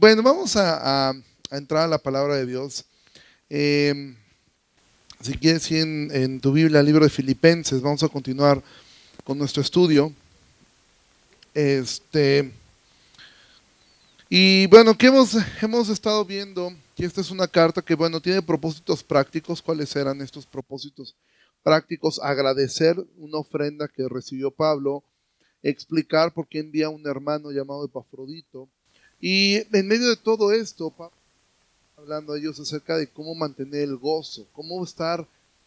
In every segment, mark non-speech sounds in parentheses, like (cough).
bueno, vamos a, entrar a la palabra de Dios. Em, si quieres, ir en, tu Biblia, libro de Filipenses, vamos a continuar con nuestro estudio. Este, y bueno, que hemos, hemos estado viendo, que esta es una carta que, bueno, tiene propósitos prácticos. ¿Cuáles eran estos propósitos prácticos? Agradecer una ofrenda que recibió Pablo, explicar por qué envía a un hermano llamado Epafrodito, y en medio de todo esto, hablando a ellos acerca de cómo mantener el gozo, cómo estar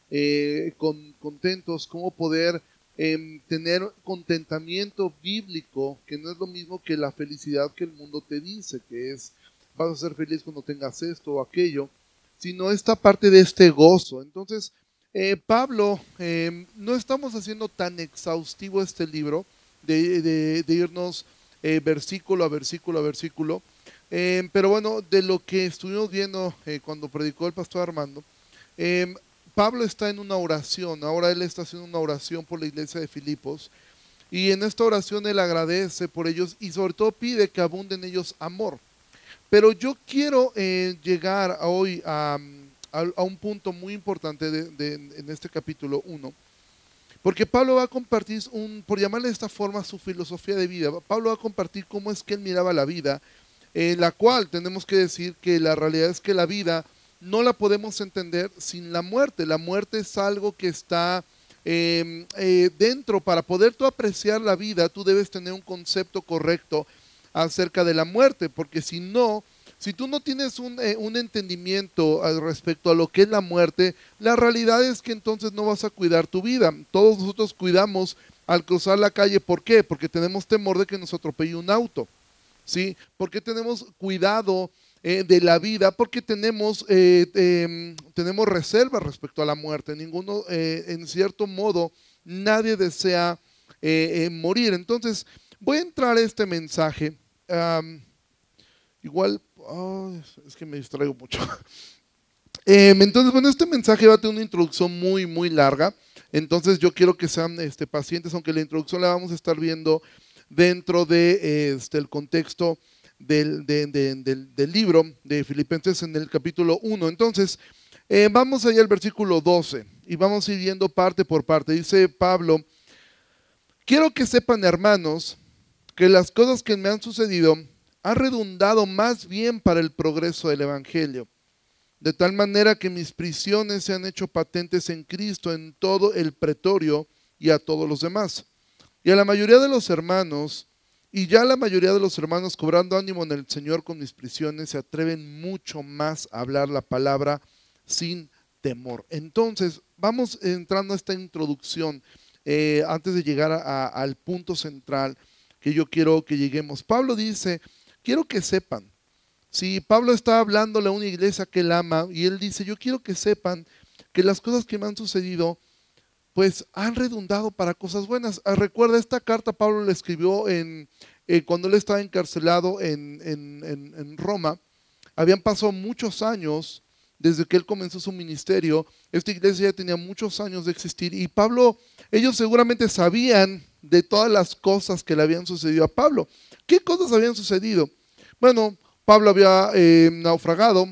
eh, contentos, cómo poder em, tener contentamiento bíblico, que no es lo mismo que la felicidad que el mundo te dice, que es vas a ser feliz cuando tengas esto o aquello, sino esta parte de este gozo. Entonces, eh, Pablo, em, no estamos haciendo tan exhaustivo este libro de irnos eh, versículo a versículo a versículo. Eh, pero bueno, de lo que estuvimos viendo eh, cuando predicó el pastor Armando, Pablo está en una oración, ahora él está haciendo una oración por la iglesia de Filipos, y en esta oración él agradece por ellos y sobre todo pide que abunde en ellos amor. Pero yo quiero llegar hoy a, un punto muy importante en este capítulo 1 porque Pablo va a compartir, un, por llamarle de esta forma, su filosofía de vida. Pablo va a compartir cómo es que él miraba la vida, en la cual tenemos que decir que la realidad es que la vida no la podemos entender sin la muerte. La muerte es algo que está em, eh, dentro. Para poder tú apreciar la vida, tú debes tener un concepto correcto acerca de la muerte, porque si no, si tú no tienes un, eh, un, entendimiento al respecto a lo que es la muerte, la realidad es que entonces no vas a cuidar tu vida. Todos nosotros cuidamos al cruzar la calle. ¿Por qué? Porque tenemos temor de que nos atropelle un auto. ¿Sí? Porque tenemos cuidado eh, de la vida, porque tenemos, eh, em, tenemos reservas respecto a la muerte. Ninguno, en cierto modo, nadie desea morir. Entonces, voy a entrar a este mensaje. igual es que me distraigo mucho. (laughs) Em, entonces, bueno, este mensaje va a tener una introducción muy, muy larga. Entonces, yo quiero que sean este, pacientes, aunque la introducción la vamos a estar viendo dentro de este, contexto del, del, libro de Filipenses en el capítulo 1. Entonces, eh, vamos allá al versículo 12 y vamos a ir viendo parte por parte. Dice Pablo, quiero que sepan, hermanos, que las cosas que me han sucedido ha redundado más bien para el progreso del Evangelio, de tal manera que mis prisiones se han hecho patentes en Cristo en todo el pretorio y a todos los demás. Y a la mayoría de los hermanos, y ya la mayoría de los hermanos cobrando ánimo en el Señor con mis prisiones, se atreven mucho más a hablar la palabra sin temor. Entonces, vamos entrando a esta introducción eh, antes de llegar al punto central que yo quiero que lleguemos. Pablo dice, quiero que sepan, si Pablo está hablándole a una iglesia que él ama y él dice, yo quiero que sepan que las cosas que me han sucedido, pues han redundado para cosas buenas. Ah, recuerda, esta carta Pablo le escribió en, eh, cuando él estaba encarcelado en, en Roma. Habían pasado muchos años desde que él comenzó su ministerio. Esta iglesia ya tenía muchos años de existir y Pablo, ellos seguramente sabían de todas las cosas que le habían sucedido a Pablo. ¿Qué cosas habían sucedido? Bueno, Pablo había eh, naufragado,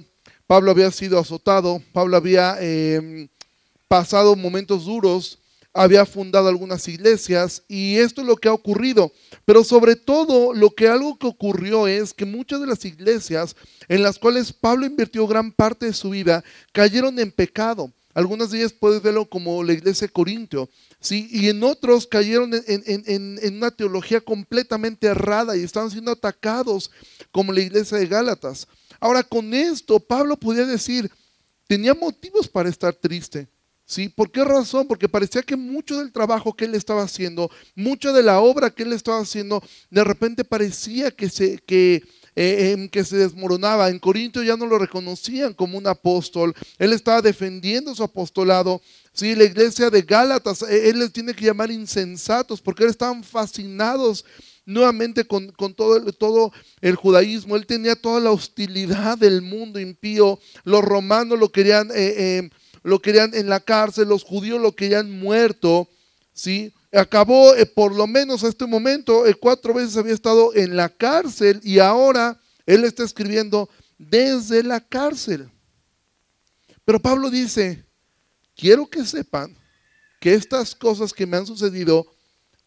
Pablo había sido azotado, Pablo había em, pasado momentos duros, había fundado algunas iglesias y esto es lo que ha ocurrido. Pero sobre todo lo que algo que ocurrió es que muchas de las iglesias en las cuales Pablo invirtió gran parte de su vida cayeron en pecado. Algunas de ellas puedes verlo como la iglesia de Corintio, ¿sí? y en otros cayeron en, una teología completamente errada y estaban siendo atacados como la iglesia de Gálatas. Ahora con esto Pablo podía decir, tenía motivos para estar triste. ¿Sí? ¿Por qué razón? Porque parecía que mucho del trabajo que él estaba haciendo, mucha de la obra que él estaba haciendo, de repente parecía que se, que, eh, que se desmoronaba. En Corinto ya no lo reconocían como un apóstol. Él estaba defendiendo su apostolado. Sí, la iglesia de Gálatas, eh, él les tiene que llamar insensatos porque él estaban fascinados nuevamente con, todo, el, judaísmo. Él tenía toda la hostilidad del mundo impío. Los romanos lo querían, eh, lo querían en la cárcel, los judíos lo querían muerto. ¿sí? Acabó eh, por lo menos a este momento, eh, cuatro veces había estado en la cárcel y ahora Él está escribiendo desde la cárcel. Pero Pablo dice, quiero que sepan que estas cosas que me han sucedido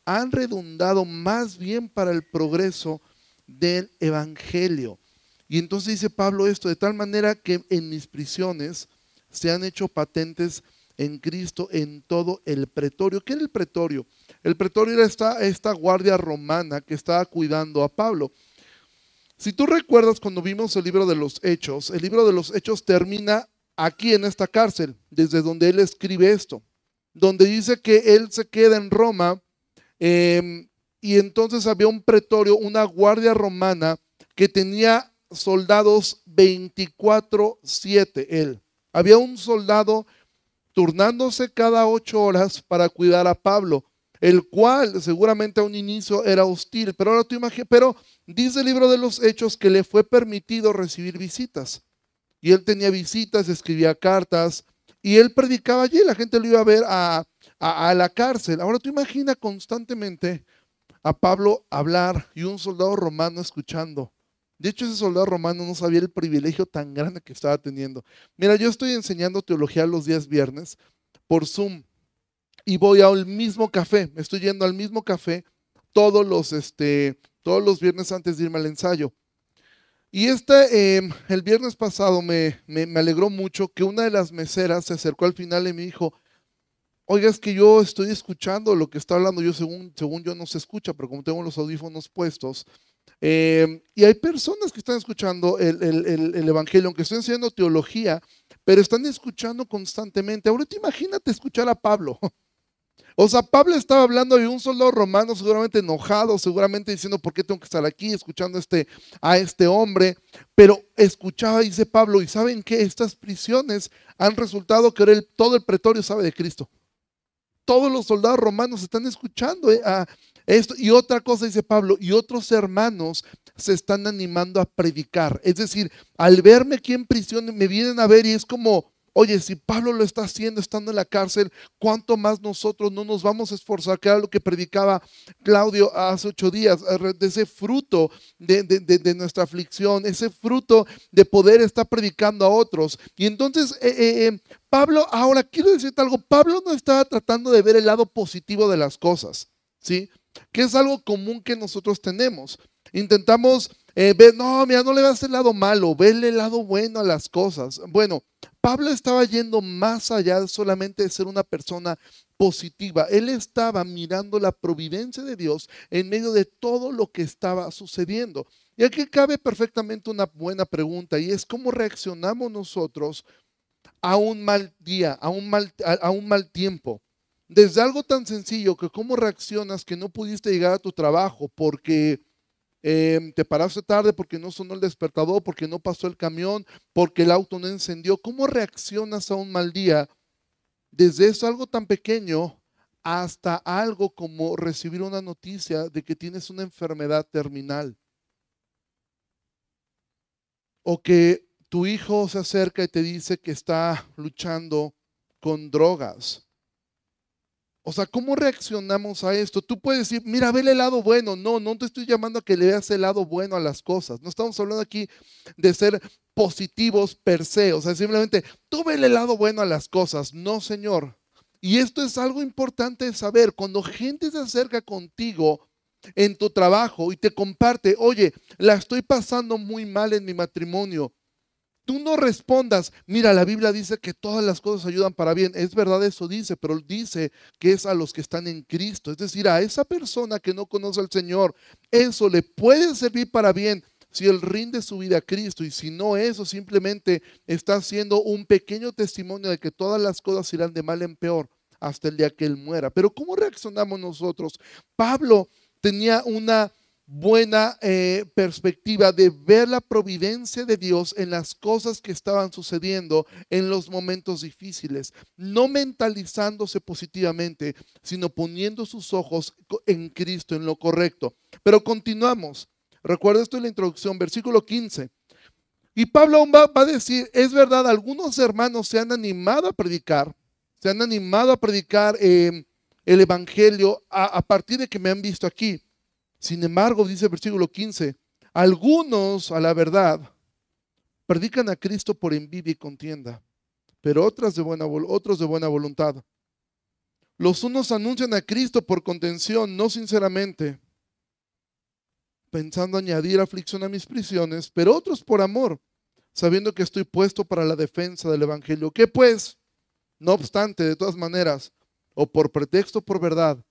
han redundado más bien para el progreso del Evangelio. Y entonces dice Pablo esto, de tal manera que en mis prisiones se han hecho patentes en Cristo en todo el pretorio. ¿Qué era el pretorio? El pretorio era esta, guardia romana que estaba cuidando a Pablo. Si tú recuerdas cuando vimos el libro de los Hechos, el libro de los Hechos termina aquí en esta cárcel, desde donde él escribe esto, donde dice que él se queda en Roma em, y entonces había un pretorio, una guardia romana que tenía soldados 24/7, él. Había un soldado turnándose cada ocho horas para cuidar a Pablo, el cual seguramente a un inicio era hostil, pero ahora tú imaginas, pero dice el libro de los Hechos que le fue permitido recibir visitas. Y él tenía visitas, escribía cartas, y él predicaba allí, la gente lo iba a ver a, a la cárcel. Ahora tú imaginas constantemente a Pablo hablar y un soldado romano escuchando. De hecho, ese soldado romano no sabía el privilegio tan grande que estaba teniendo. Mira, yo estoy enseñando teología los días viernes por Zoom y voy al mismo café, me estoy yendo al mismo café todos los, este, todos los viernes antes de irme al ensayo. Y este, el viernes pasado me, me, me, alegró mucho que una de las meseras se acercó al final y me dijo, oiga, es que yo estoy escuchando lo que está hablando, yo según, según yo no se escucha, pero como tengo los audífonos puestos, eh, y hay personas que están escuchando el, Evangelio, aunque estén enseñando teología, pero están escuchando constantemente. Ahorita imagínate escuchar a Pablo. (laughs) O sea, Pablo estaba hablando de un soldado romano seguramente enojado, seguramente diciendo, ¿por qué tengo que estar aquí escuchando este, a este hombre? Pero escuchaba, dice Pablo, y ¿saben qué? Estas prisiones han resultado que todo el pretorio sabe de Cristo. Todos los soldados romanos están escuchando eh, a, esto, y otra cosa dice Pablo, y otros hermanos se están animando a predicar. Es decir, al verme aquí en prisión, me vienen a ver y es como, oye, si Pablo lo está haciendo estando en la cárcel, ¿cuánto más nosotros no nos vamos a esforzar? Que era lo que predicaba Claudio hace ocho días, eh, de ese fruto de, nuestra aflicción, ese fruto de poder estar predicando a otros. Y entonces, eh, eh, Pablo, ahora quiero decirte algo, Pablo no estaba tratando de ver el lado positivo de las cosas, ¿sí? Que es algo común que nosotros tenemos. Intentamos eh, ver, no, mira, no le vas el lado malo, verle el lado bueno a las cosas. Bueno, Pablo estaba yendo más allá de solamente ser una persona positiva. Él estaba mirando la providencia de Dios en medio de todo lo que estaba sucediendo. Y aquí cabe perfectamente una buena pregunta y es cómo reaccionamos nosotros a un mal día, a un mal, a un mal tiempo. Desde algo tan sencillo que cómo reaccionas que no pudiste llegar a tu trabajo porque em, te paraste tarde, porque no sonó el despertador, porque no pasó el camión, porque el auto no encendió. ¿Cómo reaccionas a un mal día? Desde eso algo tan pequeño hasta algo como recibir una noticia de que tienes una enfermedad terminal. O que tu hijo se acerca y te dice que está luchando con drogas o sea, ¿cómo reaccionamos a esto? Tú puedes decir, mira, ve el lado bueno. No, no te estoy llamando a que le veas el lado bueno a las cosas. No estamos hablando aquí de ser positivos per se. O sea, simplemente, tú ve el lado bueno a las cosas. No, Señor. Y esto es algo importante de saber. Cuando gente se acerca contigo en tu trabajo y te comparte, oye, la estoy pasando muy mal en mi matrimonio tú no respondas, mira, la Biblia dice que todas las cosas ayudan para bien. Es verdad, eso dice, pero dice que es a los que están en Cristo. Es decir, a esa persona que no conoce al Señor, eso le puede servir para bien si él rinde su vida a Cristo y si no, eso simplemente está haciendo un pequeño testimonio de que todas las cosas irán de mal en peor hasta el día que él muera. Pero ¿cómo reaccionamos nosotros? Pablo tenía una buena eh, perspectiva de ver la providencia de Dios en las cosas que estaban sucediendo en los momentos difíciles, no mentalizándose positivamente, sino poniendo sus ojos en Cristo, en lo correcto. Pero continuamos. Recuerda esto en la introducción, versículo 15. Y Pablo va, a decir, es verdad, algunos hermanos se han animado a predicar, se han animado a predicar eh, el Evangelio a partir de que me han visto aquí sin embargo, dice el versículo 15, Algunos, a la verdad, predican a Cristo por envidia y contienda, pero otras de buena, otros de buena voluntad. Los unos anuncian a Cristo por contención, no sinceramente, pensando añadir aflicción a mis prisiones, pero otros por amor, sabiendo que estoy puesto para la defensa del Evangelio. ¿Qué pues? No obstante, de todas maneras, o por pretexto o por verdad,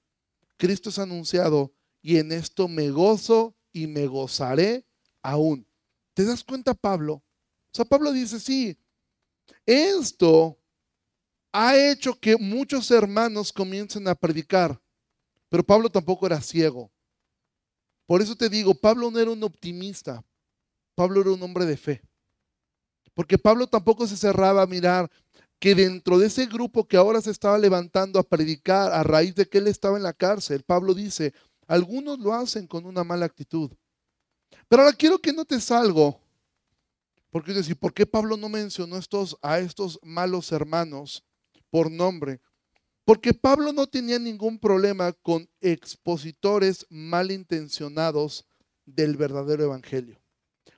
Cristo es anunciado y en esto me gozo y me gozaré aún. ¿Te das cuenta, Pablo? O sea, Pablo dice, sí, esto ha hecho que muchos hermanos comiencen a predicar, pero Pablo tampoco era ciego. Por eso te digo, Pablo no era un optimista, Pablo era un hombre de fe. Porque Pablo tampoco se cerraba a mirar que dentro de ese grupo que ahora se estaba levantando a predicar a raíz de que él estaba en la cárcel, Pablo dice, algunos lo hacen con una mala actitud. Pero ahora quiero que notes algo. Porque es decir, ¿por qué Pablo no mencionó estos, a estos malos hermanos por nombre? Porque Pablo no tenía ningún problema con expositores malintencionados del verdadero evangelio.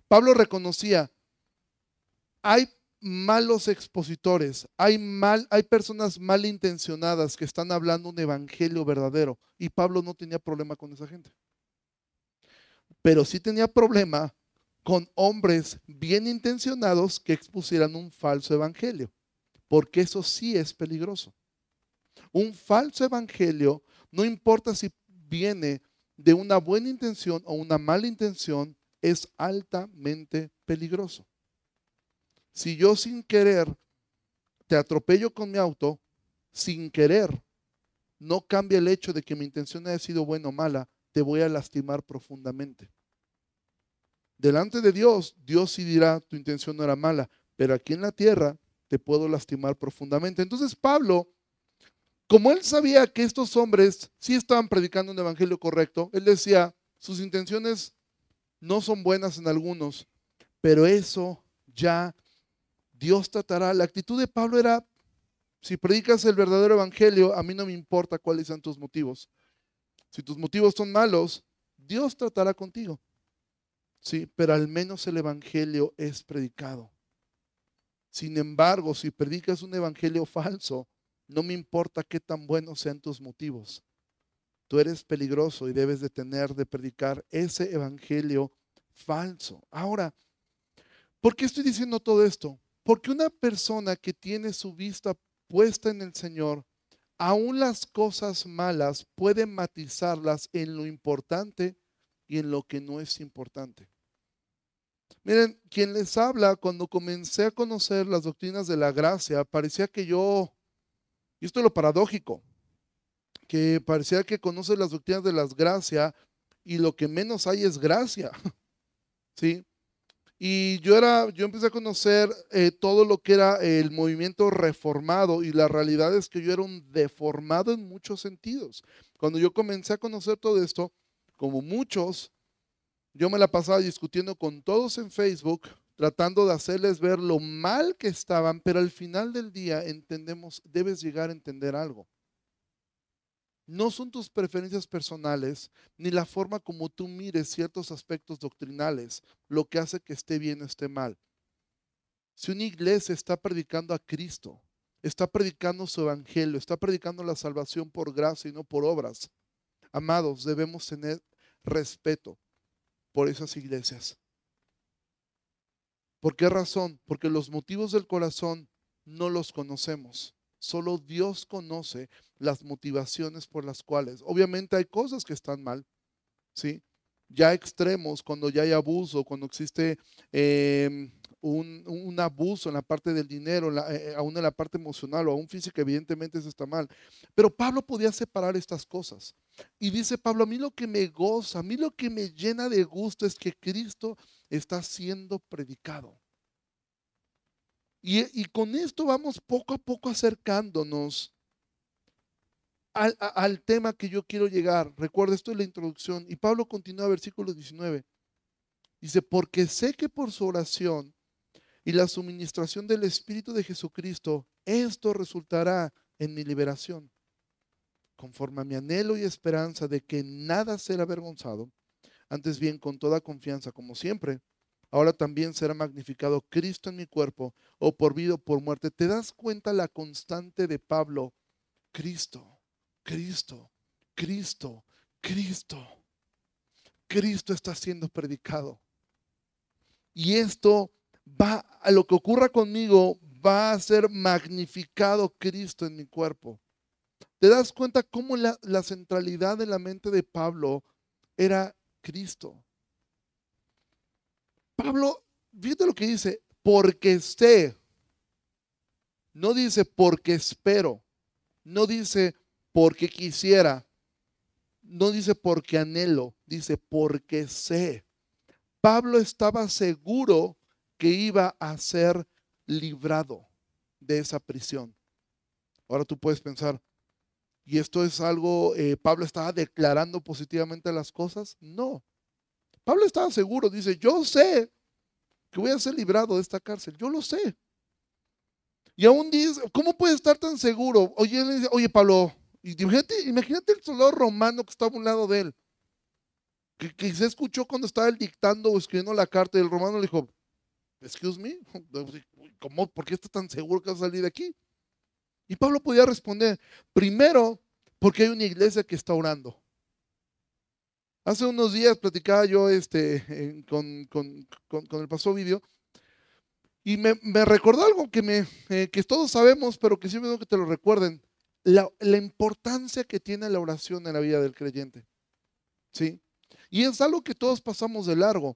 Pablo reconocía, hay malos expositores, hay, mal, hay personas malintencionadas que están hablando un evangelio verdadero y Pablo no tenía problema con esa gente. Pero sí tenía problema con hombres bien intencionados que expusieran un falso evangelio, porque eso sí es peligroso. Un falso evangelio, no importa si viene de una buena intención o una mala intención, es altamente peligroso. Si yo sin querer te atropello con mi auto, sin querer, no cambia el hecho de que mi intención haya sido buena o mala, te voy a lastimar profundamente. Delante de Dios, Dios sí dirá, tu intención no era mala, pero aquí en la tierra te puedo lastimar profundamente. Entonces Pablo como él sabía que estos hombres sí estaban predicando un evangelio correcto, él decía, sus intenciones no son buenas en algunos, pero eso ya Dios tratará. La actitud de Pablo era, si predicas el verdadero evangelio, a mí no me importa cuáles sean tus motivos. Si tus motivos son malos, Dios tratará contigo. Sí, pero al menos el evangelio es predicado. Sin embargo, si predicas un evangelio falso, no me importa qué tan buenos sean tus motivos. Tú eres peligroso y debes de tener de predicar ese evangelio falso. Ahora, ¿por qué estoy diciendo todo esto? Porque una persona que tiene su vista puesta en el Señor, aún las cosas malas puede matizarlas en lo importante y en lo que no es importante. Miren, quien les habla, cuando comencé a conocer las doctrinas de la gracia, parecía que yo y esto es lo paradójico, que parecía que conoce las doctrinas de las gracias y lo que menos hay es gracia. (laughs) ¿Sí? Y yo era, yo empecé a conocer eh, todo lo que era el movimiento reformado y la realidad es que yo era un deformado en muchos sentidos. Cuando yo comencé a conocer todo esto, como muchos, yo me la pasaba discutiendo con todos en Facebook, tratando de hacerles ver lo mal que estaban, pero al final del día entendemos, debes llegar a entender algo. No son tus preferencias personales ni la forma como tú mires ciertos aspectos doctrinales lo que hace que esté bien o esté mal. Si una iglesia está predicando a Cristo, está predicando su evangelio, está predicando la salvación por gracia y no por obras, amados, debemos tener respeto por esas iglesias. ¿Por qué razón? Porque los motivos del corazón no los conocemos. Solo Dios conoce las motivaciones por las cuales. Obviamente hay cosas que están mal, ¿sí? Ya extremos, cuando ya hay abuso, cuando existe em, un, abuso en la parte del dinero, eh, eh, aún en la parte emocional o aún física, evidentemente eso está mal. Pero Pablo podía separar estas cosas. Y dice Pablo, a mí lo que me goza, a mí lo que me llena de gusto es que Cristo está siendo predicado. Y, con esto vamos poco a poco acercándonos al, tema que yo quiero llegar. Recuerda, esto es la introducción. Y Pablo continúa, versículo 19. Dice, porque sé que por su oración y la suministración del Espíritu de Jesucristo, esto resultará en mi liberación, conforme a mi anhelo y esperanza de que nada será avergonzado Antes bien, con toda confianza, como siempre, ahora también será magnificado Cristo en mi cuerpo, o por vida o por muerte. ¿Te das cuenta la constante de Pablo? Cristo, Cristo, Cristo, Cristo. Cristo está siendo predicado. Y esto va, a lo que ocurra conmigo, va a ser magnificado Cristo en mi cuerpo. ¿Te das cuenta cómo la, la centralidad de la mente de Pablo era Cristo? Pablo, fíjate lo que dice, porque sé, no dice porque espero, no dice porque quisiera, no dice porque anhelo, dice porque sé. Pablo estaba seguro que iba a ser librado de esa prisión. Ahora tú puedes pensar, ¿y esto es algo, eh, Pablo estaba declarando positivamente las cosas? No. Pablo estaba seguro, dice, yo sé que voy a ser librado de esta cárcel, yo lo sé. Y aún dice, ¿cómo puede estar tan seguro? Oye, oye Pablo, imagínate, imagínate el soldado romano que estaba a un lado de él, que, que se escuchó cuando estaba él dictando o escribiendo la carta y el romano le dijo, excuse me, ¿cómo, ¿por qué está tan seguro que va a salir de aquí? Y Pablo podía responder, primero, porque hay una iglesia que está orando. Hace unos días platicaba yo este, con, el pastor Video y me, recordó algo que, me, eh, que todos sabemos, pero que siempre que te lo recuerden, la, la, importancia que tiene la oración en la vida del creyente. ¿Sí? Y es algo que todos pasamos de largo.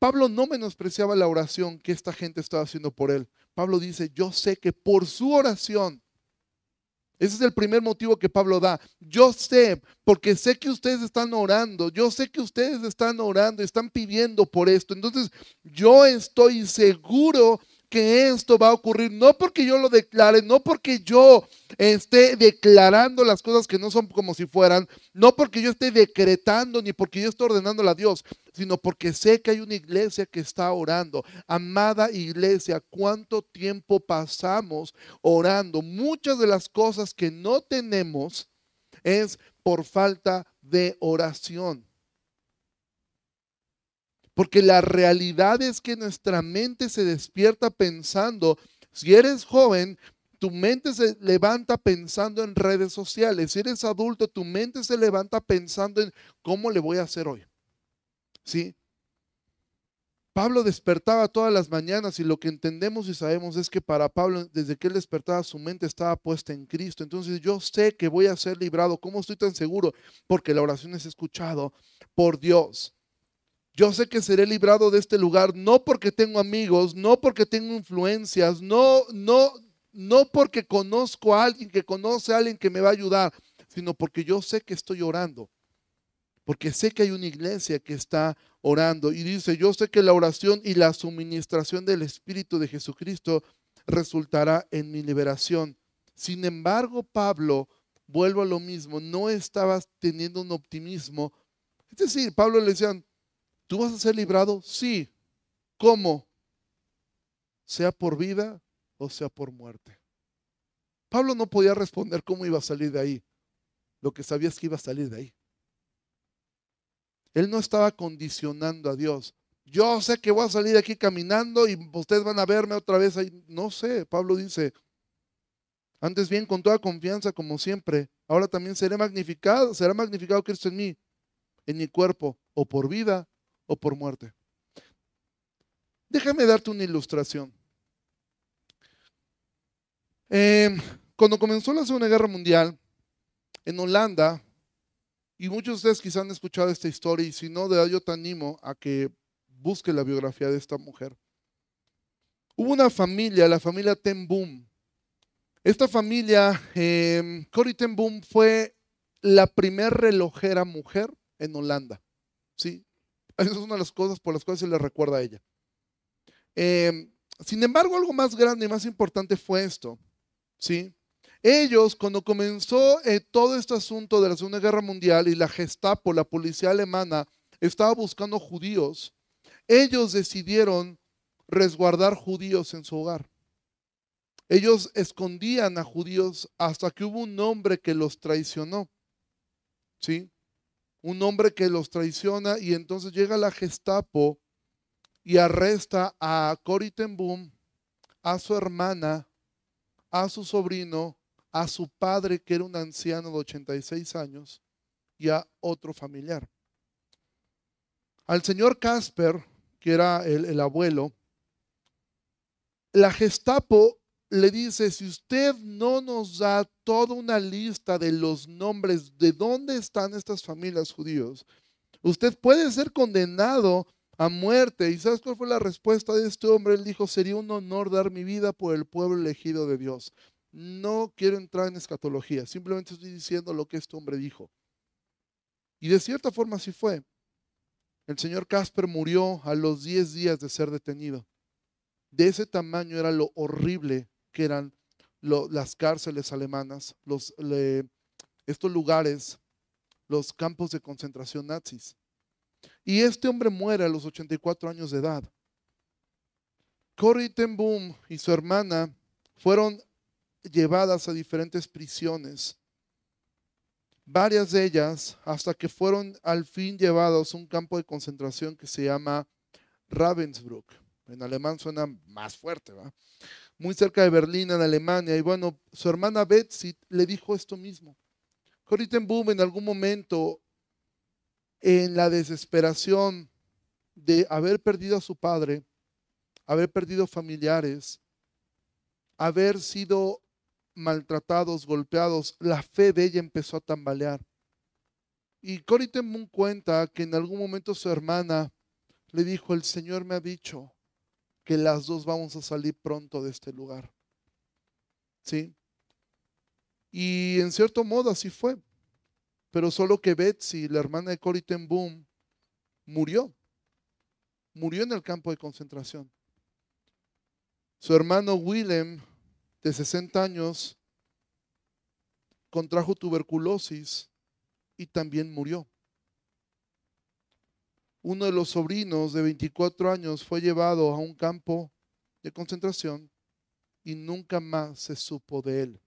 Pablo no menospreciaba la oración que esta gente estaba haciendo por él. Pablo dice, yo sé que por su oración, ese es el primer motivo que Pablo da. Yo sé, porque sé que ustedes están orando, yo sé que ustedes están orando, están pidiendo por esto. Entonces, yo estoy seguro que esto va a ocurrir, no porque yo lo declare, no porque yo esté declarando las cosas que no son como si fueran, no porque yo esté decretando ni porque yo esté ordenando a Dios, sino porque sé que hay una iglesia que está orando. Amada iglesia, ¿cuánto tiempo pasamos orando? Muchas de las cosas que no tenemos es por falta de oración. Porque la realidad es que nuestra mente se despierta pensando, si eres joven, tu mente se levanta pensando en redes sociales. Si eres adulto, tu mente se levanta pensando en cómo le voy a hacer hoy. ¿Sí? Pablo despertaba todas las mañanas y lo que entendemos y sabemos es que para Pablo, desde que él despertaba, su mente estaba puesta en Cristo. Entonces yo sé que voy a ser librado. ¿Cómo estoy tan seguro? Porque la oración es escuchado por Dios. Yo sé que seré librado de este lugar no porque tengo amigos, no porque tengo influencias, no, no, no porque conozco a alguien que conoce a alguien que me va a ayudar, sino porque yo sé que estoy orando. Porque sé que hay una iglesia que está orando y dice, yo sé que la oración y la suministración del Espíritu de Jesucristo resultará en mi liberación. Sin embargo, Pablo, vuelvo a lo mismo, no estaba teniendo un optimismo. Es decir, Pablo le decían, ¿Tú vas a ser librado? Sí. ¿Cómo? Sea por vida o sea por muerte. Pablo no podía responder cómo iba a salir de ahí. Lo que sabía es que iba a salir de ahí. Él no estaba condicionando a Dios. Yo sé que voy a salir de aquí caminando y ustedes van a verme otra vez ahí. No sé, Pablo dice, antes bien con toda confianza como siempre, ahora también seré magnificado, será magnificado Cristo en mí, en mi cuerpo, o por vida o por muerte. Déjame darte una ilustración. Em, cuando comenzó la Segunda Guerra Mundial, en Holanda, y muchos de ustedes quizás han escuchado esta historia, y si no, de yo te animo a que busque la biografía de esta mujer. Hubo una familia, la familia Ten Boom. Esta familia, eh, Corrie Ten Boom, fue la primer relojera mujer en Holanda. ¿sí? Esa es una de las cosas por las cuales se le recuerda a ella. Em, sin embargo, algo más grande y más importante fue esto. ¿sí? Ellos, cuando comenzó eh, todo este asunto de la Segunda Guerra Mundial y la Gestapo, la policía alemana, estaba buscando judíos, ellos decidieron resguardar judíos en su hogar. Ellos escondían a judíos hasta que hubo un hombre que los traicionó. ¿Sí? Un hombre que los traiciona y entonces llega la Gestapo y arresta a Cory ten a su hermana, a su sobrino, a su padre que era un anciano de 86 años y a otro familiar. Al señor Casper, que era el abuelo, la Gestapo le dice, si usted no nos da toda una lista de los nombres de dónde están estas familias judíos, usted puede ser condenado a muerte. ¿Y sabes cuál fue la respuesta de este hombre? Él dijo, sería un honor dar mi vida por el pueblo elegido de Dios. No quiero entrar en escatología, simplemente estoy diciendo lo que este hombre dijo. Y de cierta forma así fue. El señor Casper murió a los 10 días de ser detenido. De ese tamaño era lo horrible que eran las cárceles alemanas, estos lugares, los campos de concentración nazis. Y este hombre muere a los 84 años de edad. Corrie ten Boom y su hermana fueron llevadas a diferentes prisiones, varias de ellas hasta que fueron al fin llevados a un campo de concentración que se llama Ravensbrück. En alemán suena más fuerte, ¿va? Muy cerca de Berlín, en Alemania. Y bueno, su hermana Betsy le dijo esto mismo. Boom en algún momento, en la desesperación de haber perdido a su padre, haber perdido familiares, haber sido maltratados, golpeados, la fe de ella empezó a tambalear. Y ten Boom cuenta que en algún momento su hermana le dijo, el Señor me ha dicho que las dos vamos a salir pronto de este lugar. ¿Sí? Y en cierto modo así fue. Pero solo que Betsy, la hermana de Corrie ten Boom, murió. Murió en el campo de concentración. Su hermano Willem de 60 años, contrajo tuberculosis y también murió. Uno de los sobrinos de 24 años fue llevado a un campo de concentración y nunca más se supo de él.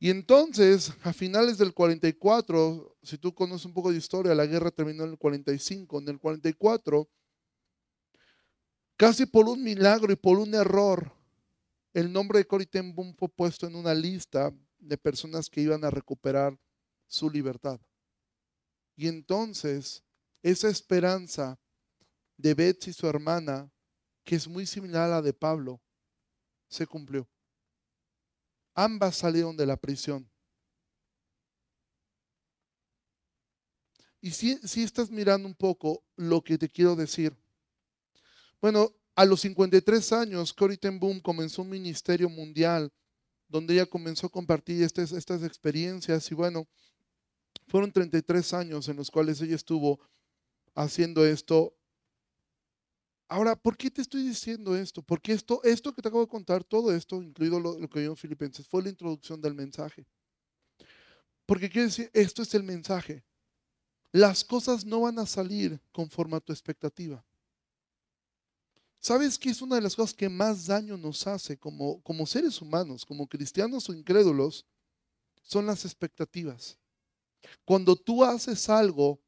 Y entonces, a finales del 44, si tú conoces un poco de historia, la guerra terminó en el 45. En el 44, casi por un milagro y por un error, el nombre de Cory ten Boom fue puesto en una lista de personas que iban a recuperar su libertad. Y entonces, esa esperanza de Betsy, su hermana, que es muy similar a la de Pablo, se cumplió. Ambas salieron de la prisión. Y si, si estás mirando un poco lo que te quiero decir. Bueno, a los 53 años, Corrie ten Boom comenzó un ministerio mundial donde ella comenzó a compartir estas, estas experiencias y bueno, fueron 33 años en los cuales ella estuvo haciendo esto. Ahora, ¿por qué te estoy diciendo esto? Porque esto, esto que te acabo de contar, todo esto, incluido lo, que vio en Filipenses, fue la introducción del mensaje. Porque quiere decir, esto es el mensaje. Las cosas no van a salir conforme a tu expectativa. ¿Sabes qué es una de las cosas que más daño nos hace como, como seres humanos, como cristianos o incrédulos? Son las expectativas. Cuando tú haces algo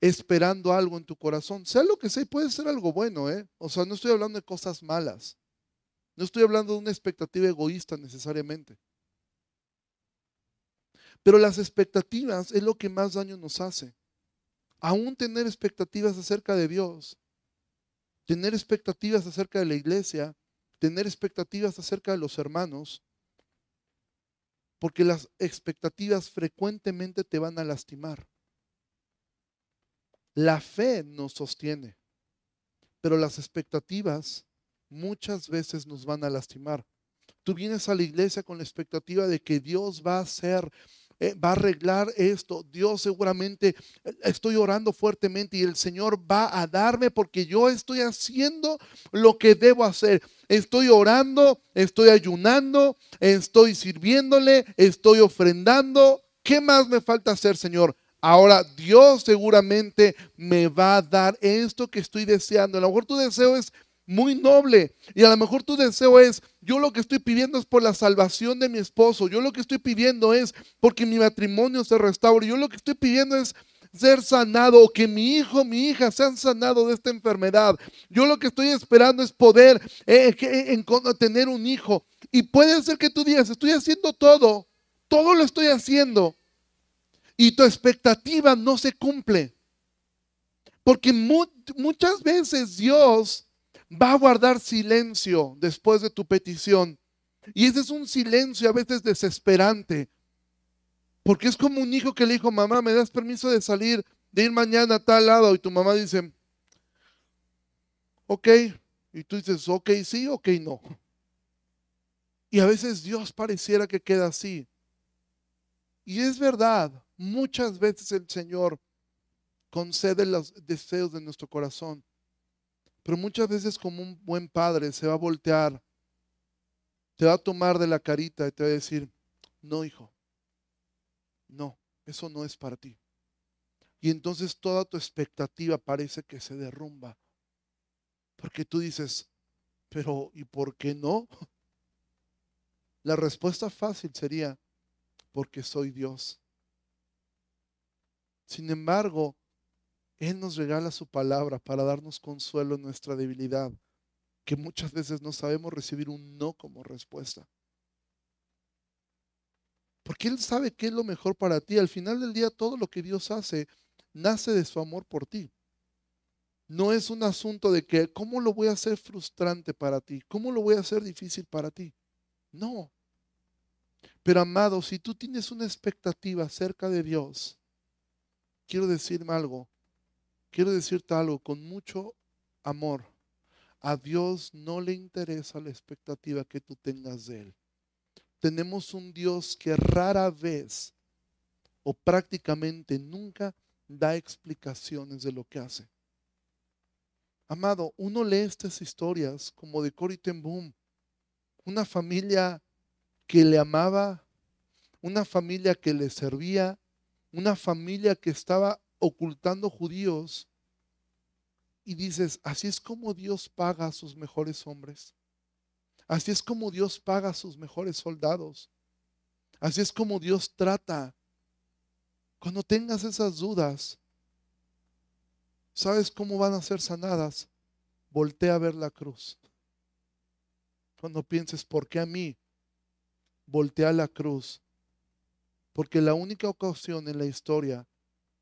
esperando algo en tu corazón, sea lo que sea, puede ser algo bueno, ¿eh? O sea, no estoy hablando de cosas malas. No estoy hablando de una expectativa egoísta necesariamente. Pero las expectativas es lo que más daño nos hace. Aún tener expectativas acerca de Dios tener expectativas acerca de la iglesia, tener expectativas acerca de los hermanos, porque las expectativas frecuentemente te van a lastimar. La fe nos sostiene, pero las expectativas muchas veces nos van a lastimar. Tú vienes a la iglesia con la expectativa de que Dios va a hacer eh, va a arreglar esto. Dios seguramente, eh, estoy orando fuertemente y el Señor va a darme porque yo estoy haciendo lo que debo hacer. Estoy orando, estoy ayunando, estoy sirviéndole, estoy ofrendando. ¿Qué más me falta hacer, Señor? Ahora Dios seguramente me va a dar esto que estoy deseando. A lo mejor tu deseo es muy noble. Y a lo mejor tu deseo es, yo lo que estoy pidiendo es por la salvación de mi esposo, yo lo que estoy pidiendo es porque mi matrimonio se restaure, yo lo que estoy pidiendo es ser sanado o que mi hijo, mi hija sean sanados de esta enfermedad. Yo lo que estoy esperando es poder eh, en, tener un hijo. Y puede ser que tú digas, estoy haciendo todo, todo lo estoy haciendo. Y tu expectativa no se cumple. Porque muchas veces Dios va a guardar silencio después de tu petición. Y ese es un silencio a veces desesperante. Porque es como un hijo que le dijo, mamá, ¿me das permiso de salir, de ir mañana a tal lado? Y tu mamá dice, ok. Y tú dices, ok, sí, ok, no. Y a veces Dios pareciera que queda así. Y es verdad, muchas veces el Señor concede los deseos de nuestro corazón. Pero muchas veces como un buen padre se va a voltear, te va a tomar de la carita y te va a decir, no hijo, no, eso no es para ti. Y entonces toda tu expectativa parece que se derrumba. Porque tú dices, pero ¿y por qué no? (laughs) La respuesta fácil sería, porque soy Dios. Sin embargo, él nos regala su palabra para darnos consuelo en nuestra debilidad, que muchas veces no sabemos recibir un no como respuesta. Porque Él sabe qué es lo mejor para ti. Al final del día, todo lo que Dios hace nace de su amor por ti. No es un asunto de que, ¿cómo lo voy a hacer frustrante para ti? ¿Cómo lo voy a hacer difícil para ti? No. Pero amado, si tú tienes una expectativa acerca de Dios, quiero decirme algo, Quiero decirte algo con mucho amor. A Dios no le interesa la expectativa que tú tengas de Él. Tenemos un Dios que rara vez o prácticamente nunca da explicaciones de lo que hace. Amado, uno lee estas historias como de Cory ten Boom, una familia que le amaba, una familia que le servía, una familia que estaba ocultando judíos y dices, así es como Dios paga a sus mejores hombres. Así es como Dios paga a sus mejores soldados. Así es como Dios trata. Cuando tengas esas dudas, ¿sabes cómo van a ser sanadas? Voltea a ver la cruz. Cuando pienses, ¿por qué a mí? Voltea a la cruz. Porque la única ocasión en la historia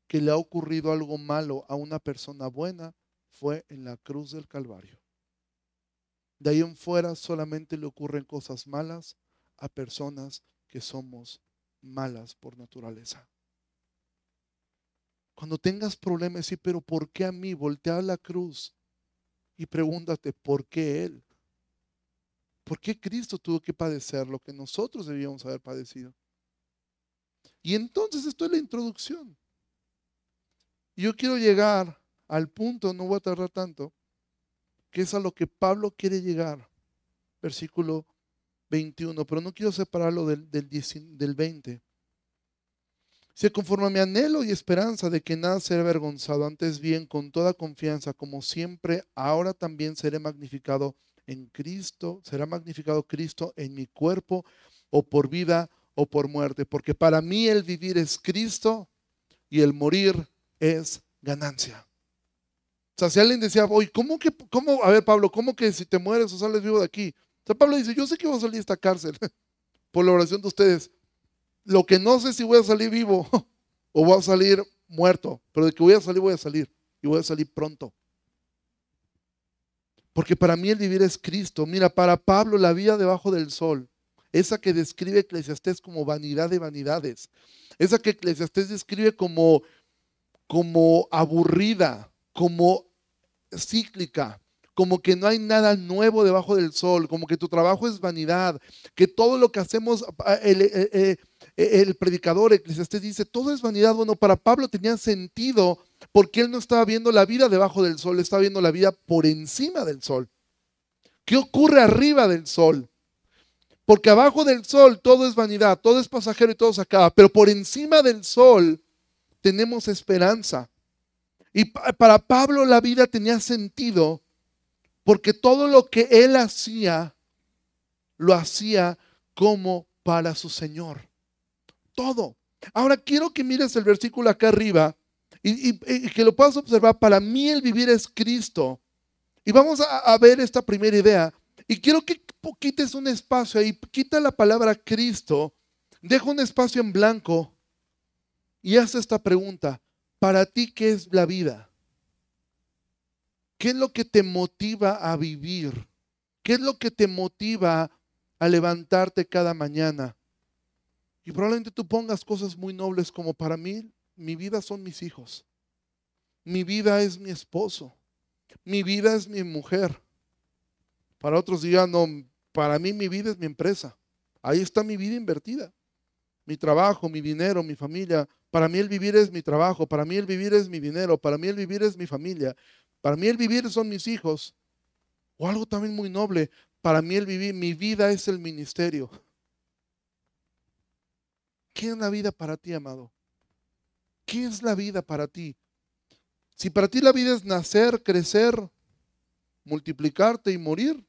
que le ha ocurrido algo malo a una persona buena fue en la cruz del Calvario. De ahí en fuera solamente le ocurren cosas malas a personas que somos malas por naturaleza. Cuando tengas problemas, sí, pero ¿por qué a mí? Voltea a la cruz y pregúntate, ¿por qué Él? ¿Por qué Cristo tuvo que padecer lo que nosotros debíamos haber padecido? Y entonces esto es la introducción. Yo quiero llegar al punto, no voy a tardar tanto, que es a lo que Pablo quiere llegar. Versículo 21, pero no quiero separarlo del, del, del 20. Se conforma mi anhelo y esperanza de que nada será avergonzado, antes bien, con toda confianza, como siempre, ahora también seré magnificado en Cristo, será magnificado Cristo en mi cuerpo, o por vida o por muerte, porque para mí el vivir es Cristo y el morir es ganancia. O sea, si alguien decía, oye, ¿cómo que, cómo, a ver Pablo, ¿cómo que si te mueres o sales vivo de aquí? O sea, Pablo dice, yo sé que voy a salir de esta cárcel (laughs) por la oración de ustedes. Lo que no sé si voy a salir vivo (laughs) o voy a salir muerto, pero de que voy a salir, voy a salir. Y voy a salir pronto. Porque para mí el vivir es Cristo. Mira, para Pablo la vida debajo del sol, esa que describe Eclesiastés como vanidad de vanidades, esa que Eclesiastés describe como como aburrida, como cíclica, como que no hay nada nuevo debajo del sol, como que tu trabajo es vanidad, que todo lo que hacemos, ah, el, eh, eh, eh, el, predicador Eclesiastés dice, todo es vanidad. Bueno, para Pablo tenía sentido porque él no estaba viendo la vida debajo del sol, estaba viendo la vida por encima del sol. ¿Qué ocurre arriba del sol? Porque abajo del sol todo es vanidad, todo es pasajero y todo se acaba, pero por encima del sol tenemos esperanza. Y para Pablo la vida tenía sentido porque todo lo que él hacía, lo hacía como para su Señor. Todo. Ahora quiero que mires el versículo acá arriba y, que lo puedas observar. Para mí el vivir es Cristo. Y vamos a, a ver esta primera idea. Y quiero que quites un espacio ahí, quita la palabra Cristo, deja un espacio en blanco y haz esta pregunta. Para ti, ¿qué es la vida? ¿Qué es lo que te motiva a vivir? ¿Qué es lo que te motiva a levantarte cada mañana? Y probablemente tú pongas cosas muy nobles como para mí, mi vida son mis hijos. Mi vida es mi esposo. Mi vida es mi mujer. Para otros digan, no, para mí mi vida es mi empresa. Ahí está mi vida invertida. Mi trabajo, mi dinero, mi familia. Para mí el vivir es mi trabajo. Para mí el vivir es mi dinero. Para mí el vivir es mi familia. Para mí el vivir son mis hijos. O algo también muy noble. Para mí el vivir, mi vida es el ministerio. ¿Qué es la vida para ti, amado? ¿Qué es la vida para ti? Si para ti la vida es nacer, crecer, multiplicarte y morir,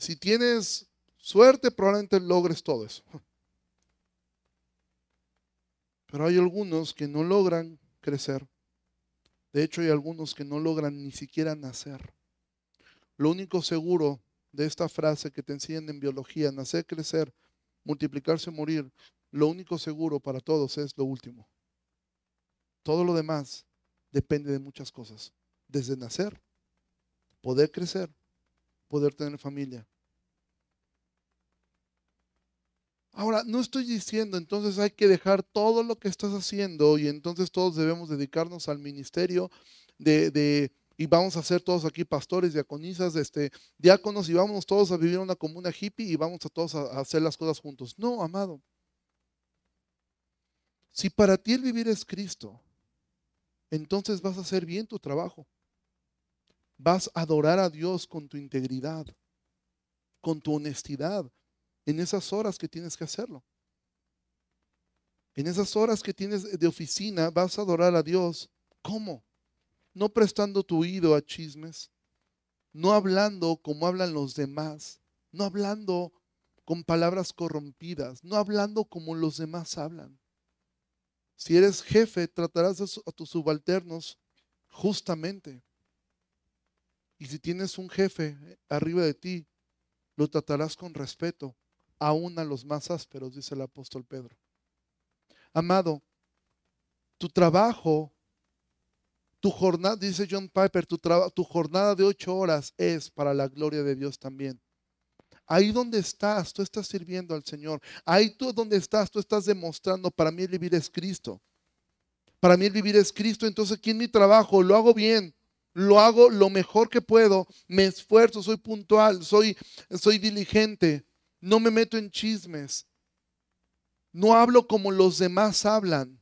si tienes suerte, probablemente logres todo eso. Pero hay algunos que no logran crecer. De hecho, hay algunos que no logran ni siquiera nacer. Lo único seguro de esta frase que te enseñan en biología, nacer, crecer, multiplicarse, morir, lo único seguro para todos es lo último. Todo lo demás depende de muchas cosas. Desde nacer, poder crecer, poder tener familia. Ahora, no estoy diciendo entonces hay que dejar todo lo que estás haciendo y entonces todos debemos dedicarnos al ministerio de, y vamos a ser todos aquí pastores, diaconisas, este, diáconos y vamos todos a vivir en una comuna hippie y vamos a todos a hacer las cosas juntos. No, amado. Si para ti el vivir es Cristo, entonces vas a hacer bien tu trabajo vas a adorar a Dios con tu integridad, con tu honestidad, en esas horas que tienes que hacerlo. En esas horas que tienes de oficina vas a adorar a Dios. ¿Cómo? No prestando tu oído a chismes, no hablando como hablan los demás, no hablando con palabras corrompidas, no hablando como los demás hablan. Si eres jefe, tratarás a tus subalternos justamente. Y si tienes un jefe arriba de ti, lo tratarás con respeto, aún a los más ásperos, dice el apóstol Pedro. Amado, tu trabajo, tu jornada, dice John Piper, tu, tu jornada de ocho horas es para la gloria de Dios también. Ahí donde estás, tú estás sirviendo al Señor. Ahí tú donde estás, tú estás demostrando, para mí el vivir es Cristo. Para mí el vivir es Cristo. Entonces aquí en mi trabajo lo hago bien lo hago lo mejor que puedo, me esfuerzo, soy puntual, soy, soy diligente, no me meto en chismes, no hablo como los demás hablan.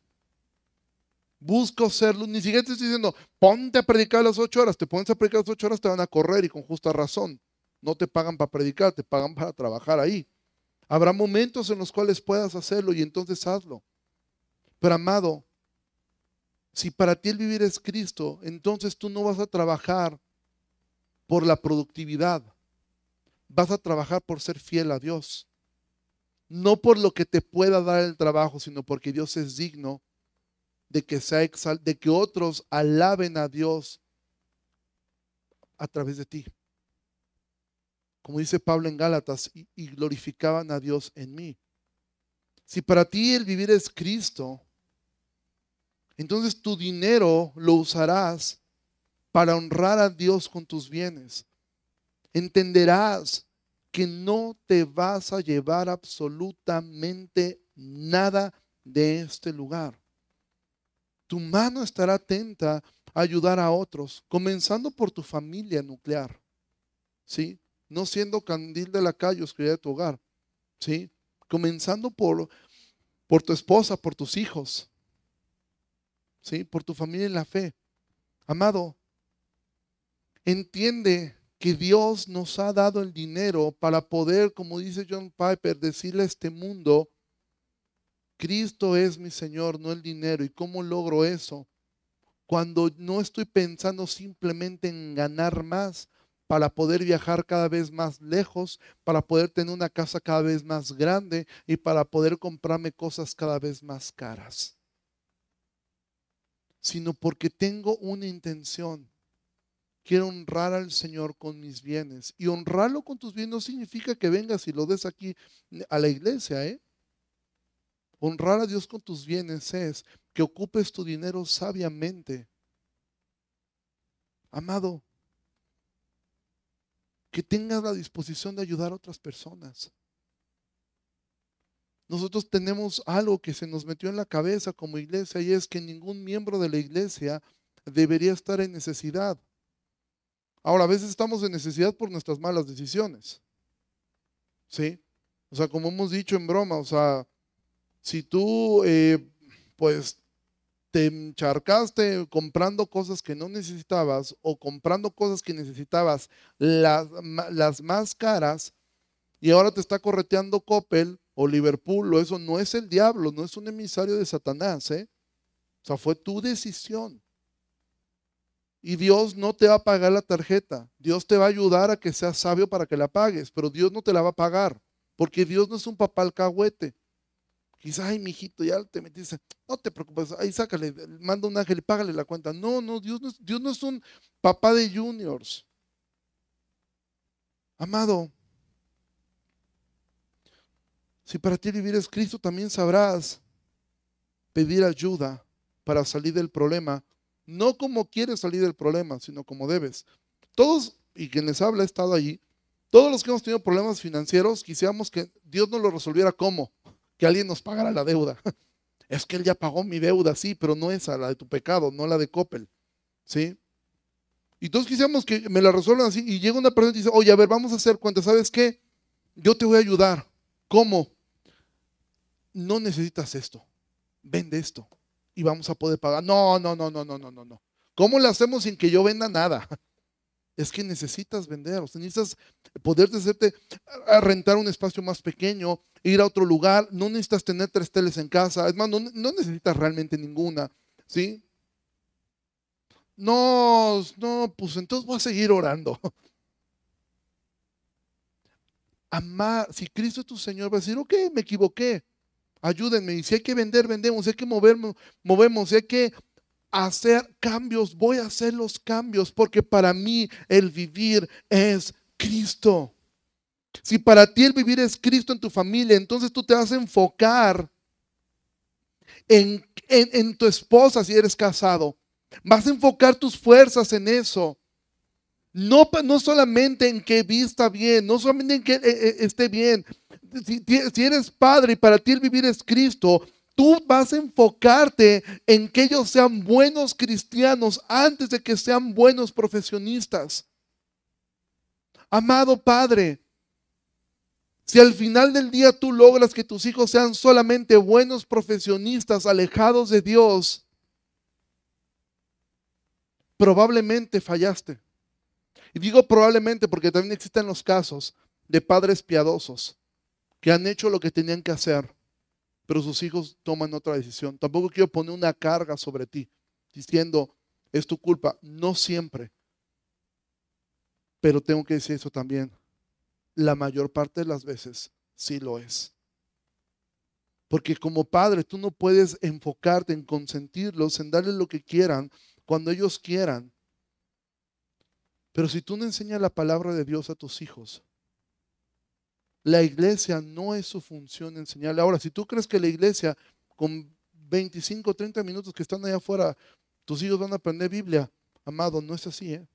Busco serlo, ni siquiera te estoy diciendo, ponte a predicar las ocho horas, te pones a predicar las ocho horas, te van a correr y con justa razón. No te pagan para predicar, te pagan para trabajar ahí. Habrá momentos en los cuales puedas hacerlo y entonces hazlo. Pero amado, si para ti el vivir es Cristo, entonces tú no vas a trabajar por la productividad. Vas a trabajar por ser fiel a Dios. No por lo que te pueda dar el trabajo, sino porque Dios es digno de que, sea de que otros alaben a Dios a través de ti. Como dice Pablo en Gálatas, y, y glorificaban a Dios en mí. Si para ti el vivir es Cristo, entonces tu dinero lo usarás para honrar a Dios con tus bienes. Entenderás que no te vas a llevar absolutamente nada de este lugar. Tu mano estará atenta a ayudar a otros, comenzando por tu familia nuclear. ¿Sí? No siendo candil de la calle, oscuridad de tu hogar. ¿Sí? Comenzando por, por tu esposa, por tus hijos. Por tu familia en la fe. Amado, entiende que Dios nos ha dado el dinero para poder, como dice John Piper, decirle a este mundo, Cristo es mi Señor, no el dinero. ¿Y cómo logro eso? cuando no estoy pensando simplemente en ganar más para poder viajar cada vez más lejos, para poder tener una casa cada vez más grande y para poder comprarme cosas cada vez más caras, sino porque tengo una intención. Quiero honrar al Señor con mis bienes. Y honrarlo con tus bienes no significa que vengas y lo des aquí a la iglesia, ¿eh? Honrar a Dios con tus bienes es que ocupes tu dinero sabiamente. Amado, que tengas la disposición de ayudar a otras personas. Nosotros tenemos algo que se nos metió en la cabeza como iglesia y es que ningún miembro de la iglesia debería estar en necesidad. Ahora, a veces estamos en necesidad por nuestras malas decisiones. ¿Sí? O sea, como hemos dicho en broma, o sea, si tú, eh, pues, te encharcaste comprando cosas que no necesitabas o comprando cosas que necesitabas las, las más caras y ahora te está correteando Coppel o Liverpool o eso no es el diablo, no es un emisario de Satanás, ¿eh? O sea, fue tu decisión. Y Dios no te va a pagar la tarjeta. Dios te va a ayudar a que seas sabio para que la pagues, pero Dios no te la va a pagar, porque Dios no es un papá alcahuete. Quizás, ay, mijito, ya te metiste. No te preocupes, ahí sácale, manda un ángel y págale la cuenta. No, no, Dios no, es, Dios no es un papá de juniors. Amado, si para ti vivir es Cristo, también sabrás pedir ayuda para salir del problema. No como quieres salir del problema, sino como debes. Todos, y quien les habla, ha estado allí. Todos los que hemos tenido problemas financieros, quisiéramos que Dios nos lo resolviera como que alguien nos pagara la deuda. (laughs) Es que él ya pagó mi deuda, sí, pero no esa, la de tu pecado, no la de Coppel. ¿Sí? Y todos quisiéramos que me la resuelvan así. Y llega una persona y dice, oye, a ver, vamos a hacer cuenta, ¿sabes qué? Yo te voy a ayudar. ¿Cómo? No necesitas esto. Vende esto. Y vamos a poder pagar. No, no, no, no, no, no, no, no. ¿Cómo lo hacemos sin que yo venda nada? (laughs) es que necesitas vender, necesitas poder hacerte rentar un espacio más pequeño, ir a otro lugar, no necesitas tener tres teles en casa, es más, no, necesitas realmente ninguna, ¿sí? No, no, pues entonces voy a seguir orando. (laughs) Amar, si Cristo es tu Señor, va a decir, ok, me equivoqué, ayúdenme, y si hay que vender, vendemos, si hay que movernos, movemos, si hay que hacer cambios, voy a hacer los cambios, porque para mí el vivir es Cristo. Si para ti el vivir es Cristo en tu familia, entonces tú te vas a enfocar en, en, tu esposa si eres casado. Vas a enfocar tus fuerzas en eso. No, no solamente en que vista bien, no solamente en que eh, eh, esté bien. Si, si eres padre y para ti el vivir es Cristo, tú vas a enfocarte en que ellos sean buenos cristianos antes de que sean buenos profesionistas. Amado Padre, si al final del día tú logras que tus hijos sean solamente buenos profesionistas alejados de Dios, probablemente fallaste. Y digo probablemente porque también existen los casos de padres piadosos que han hecho lo que tenían que hacer pero sus hijos toman otra decisión. Tampoco quiero poner una carga sobre ti diciendo, es tu culpa. No siempre. Pero tengo que decir eso también. La mayor parte de las veces sí lo es. Porque como padre tú no puedes enfocarte en consentirlos, en darles lo que quieran, cuando ellos quieran. Pero si tú no enseñas la palabra de Dios a tus hijos, la iglesia no es su función enseñarle. Ahora, si tú crees que la iglesia con 25, 30 minutos que están allá afuera, tus hijos van a aprender Biblia, amado, no es así. ¿eh?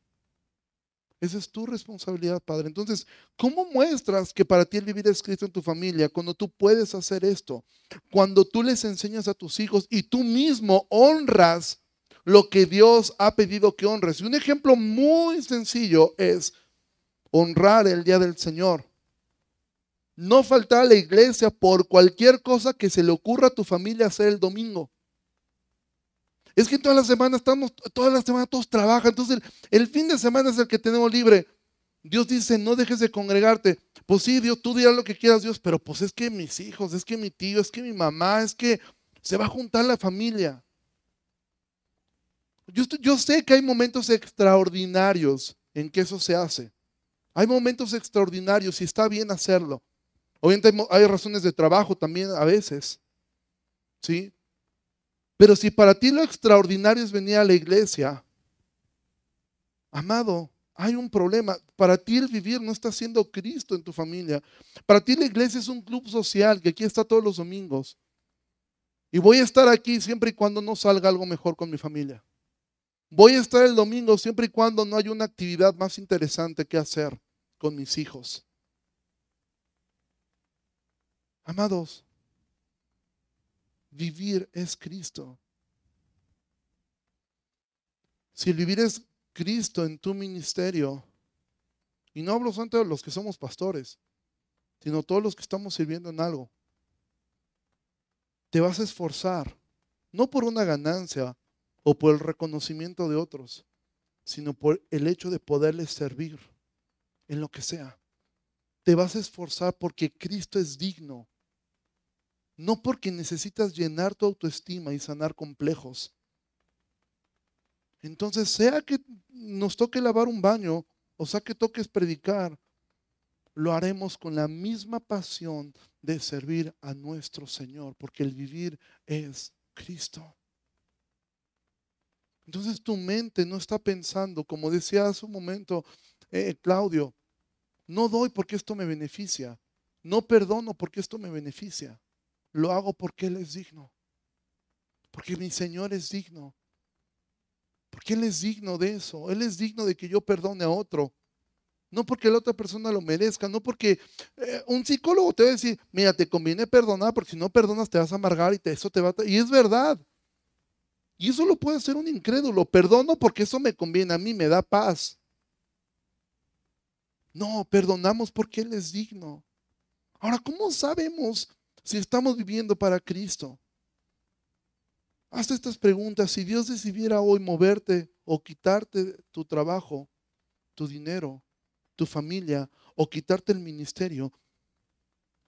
Esa es tu responsabilidad, Padre. Entonces, ¿cómo muestras que para ti el vivir es Cristo en tu familia cuando tú puedes hacer esto? Cuando tú les enseñas a tus hijos y tú mismo honras lo que Dios ha pedido que honres. Y un ejemplo muy sencillo es honrar el día del Señor no faltar a la iglesia por cualquier cosa que se le ocurra a tu familia hacer el domingo. Es que todas las semanas estamos, todas las semanas todos trabajan, entonces el, fin de semana es el que tenemos libre. Dios dice, no dejes de congregarte. Pues sí, Dios, tú dirás lo que quieras, Dios, pero pues es que mis hijos, es que mi tío, es que mi mamá, es que se va a juntar la familia. Yo, sé que hay momentos extraordinarios en que eso se hace. Hay momentos extraordinarios y está bien hacerlo. Obviamente hay razones de trabajo también a veces. ¿Sí? Pero si para ti lo extraordinario es venir a la iglesia, amado, hay un problema. Para ti el vivir no está siendo Cristo en tu familia. Para ti la iglesia es un club social que aquí está todos los domingos. Y voy a estar aquí siempre y cuando no salga algo mejor con mi familia. Voy a estar el domingo siempre y cuando no haya una actividad más interesante que hacer con mis hijos. Amados, vivir es Cristo. Si vivir es Cristo en tu ministerio, y no hablo solamente de los que somos pastores, sino todos los que estamos sirviendo en algo, te vas a esforzar, no por una ganancia o por el reconocimiento de otros, sino por el hecho de poderles servir en lo que sea. Te vas a esforzar porque Cristo es digno, no porque necesitas llenar tu autoestima y sanar complejos. Entonces, sea que nos toque lavar un baño o sea que toques predicar, lo haremos con la misma pasión de servir a nuestro Señor, porque el vivir es Cristo. Entonces tu mente no está pensando, como decía hace un momento eh, Claudio, no doy porque esto me beneficia, no perdono porque esto me beneficia, lo hago porque Él es digno, porque mi Señor es digno, porque Él es digno de eso. Él es digno de que yo perdone a otro. No porque la otra persona lo merezca, no porque eh, un psicólogo te va a decir, mira, te conviene perdonar, porque si no perdonas te vas a amargar y eso te va a... Y es verdad. Y eso lo puede hacer un incrédulo. Perdono porque eso me conviene a mí, me da paz. No, perdonamos porque Él es digno. Ahora, ¿cómo sabemos si estamos viviendo para Cristo? Hazte estas preguntas. Si Dios decidiera hoy moverte o quitarte tu trabajo, tu dinero, tu familia o quitarte el ministerio,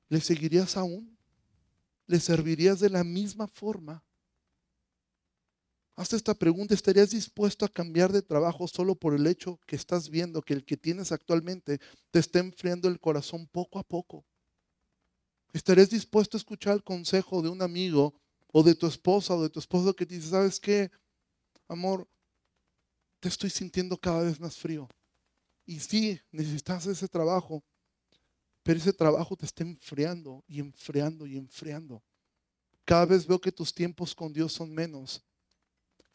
¿le seguirías aún? ¿Le servirías de la misma forma? Hazte esta pregunta, ¿estarías dispuesto a cambiar de trabajo solo por el hecho que estás viendo que el que tienes actualmente te está enfriando el corazón poco a poco? ¿Estarías dispuesto a escuchar el consejo de un amigo o de tu esposa o de tu esposo que te dice, ¿sabes qué? Amor, te estoy sintiendo cada vez más frío. Y sí, necesitas ese trabajo, pero ese trabajo te está enfriando y enfriando y enfriando. Cada vez veo que tus tiempos con Dios son menos.